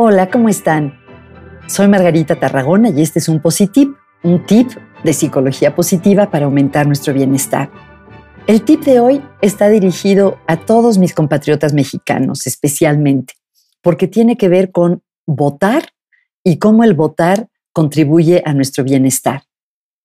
Hola, ¿cómo están? Soy Margarita Tarragona y este es un Positip, un tip de psicología positiva para aumentar nuestro bienestar. El tip de hoy está dirigido a todos mis compatriotas mexicanos, especialmente, porque tiene que ver con votar y cómo el votar contribuye a nuestro bienestar.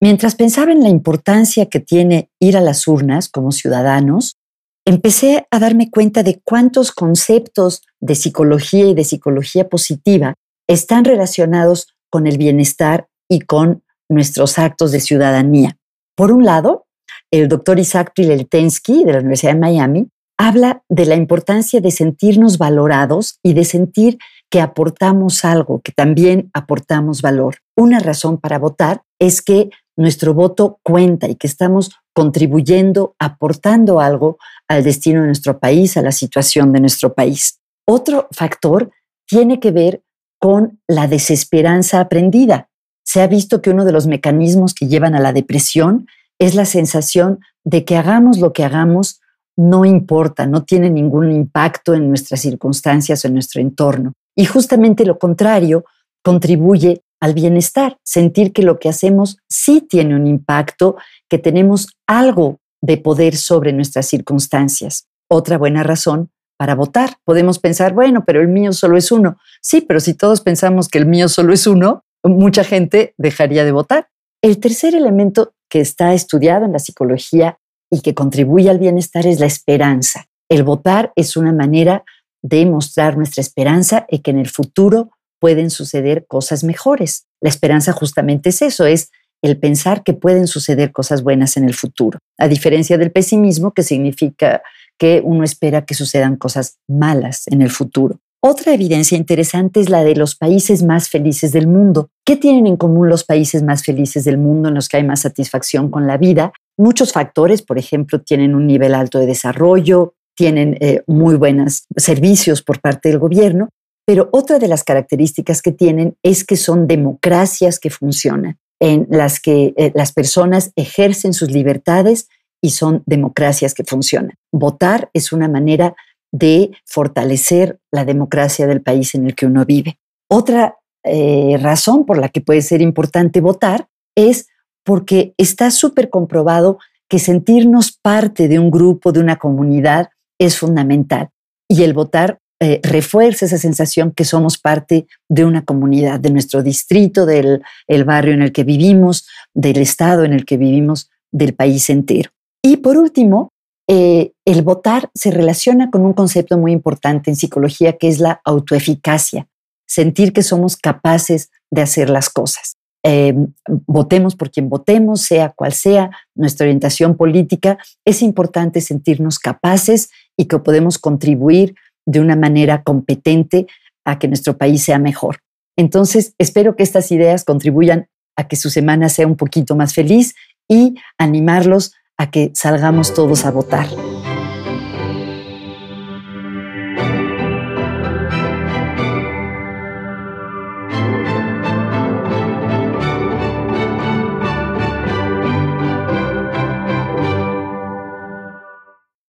Mientras pensaba en la importancia que tiene ir a las urnas como ciudadanos, empecé a darme cuenta de cuántos conceptos de psicología y de psicología positiva están relacionados con el bienestar y con nuestros actos de ciudadanía. Por un lado, el doctor Isaac Pileltensky de la Universidad de Miami habla de la importancia de sentirnos valorados y de sentir que aportamos algo, que también aportamos valor. Una razón para votar es que nuestro voto cuenta y que estamos contribuyendo, aportando algo al destino de nuestro país, a la situación de nuestro país. Otro factor tiene que ver con la desesperanza aprendida. Se ha visto que uno de los mecanismos que llevan a la depresión es la sensación de que hagamos lo que hagamos, no importa, no tiene ningún impacto en nuestras circunstancias o en nuestro entorno. Y justamente lo contrario contribuye al bienestar, sentir que lo que hacemos sí tiene un impacto, que tenemos algo de poder sobre nuestras circunstancias. Otra buena razón para votar. Podemos pensar, bueno, pero el mío solo es uno. Sí, pero si todos pensamos que el mío solo es uno, mucha gente dejaría de votar. El tercer elemento que está estudiado en la psicología y que contribuye al bienestar es la esperanza. El votar es una manera de mostrar nuestra esperanza y que en el futuro pueden suceder cosas mejores. La esperanza justamente es eso, es el pensar que pueden suceder cosas buenas en el futuro, a diferencia del pesimismo que significa que uno espera que sucedan cosas malas en el futuro. Otra evidencia interesante es la de los países más felices del mundo. ¿Qué tienen en común los países más felices del mundo en los que hay más satisfacción con la vida? Muchos factores, por ejemplo, tienen un nivel alto de desarrollo, tienen eh, muy buenos servicios por parte del gobierno, pero otra de las características que tienen es que son democracias que funcionan, en las que eh, las personas ejercen sus libertades y son democracias que funcionan. Votar es una manera de fortalecer la democracia del país en el que uno vive. Otra eh, razón por la que puede ser importante votar es porque está súper comprobado que sentirnos parte de un grupo, de una comunidad, es fundamental. Y el votar eh, refuerza esa sensación que somos parte de una comunidad, de nuestro distrito, del el barrio en el que vivimos, del estado en el que vivimos, del país entero. Y por último, eh, el votar se relaciona con un concepto muy importante en psicología que es la autoeficacia, sentir que somos capaces de hacer las cosas. Em, votemos por quien votemos, sea cual sea nuestra orientación política, es importante sentirnos capaces y que podemos contribuir de una manera competente a que nuestro país sea mejor. Entonces, espero que estas ideas contribuyan a que su semana sea un poquito más feliz y animarlos a que salgamos todos a votar.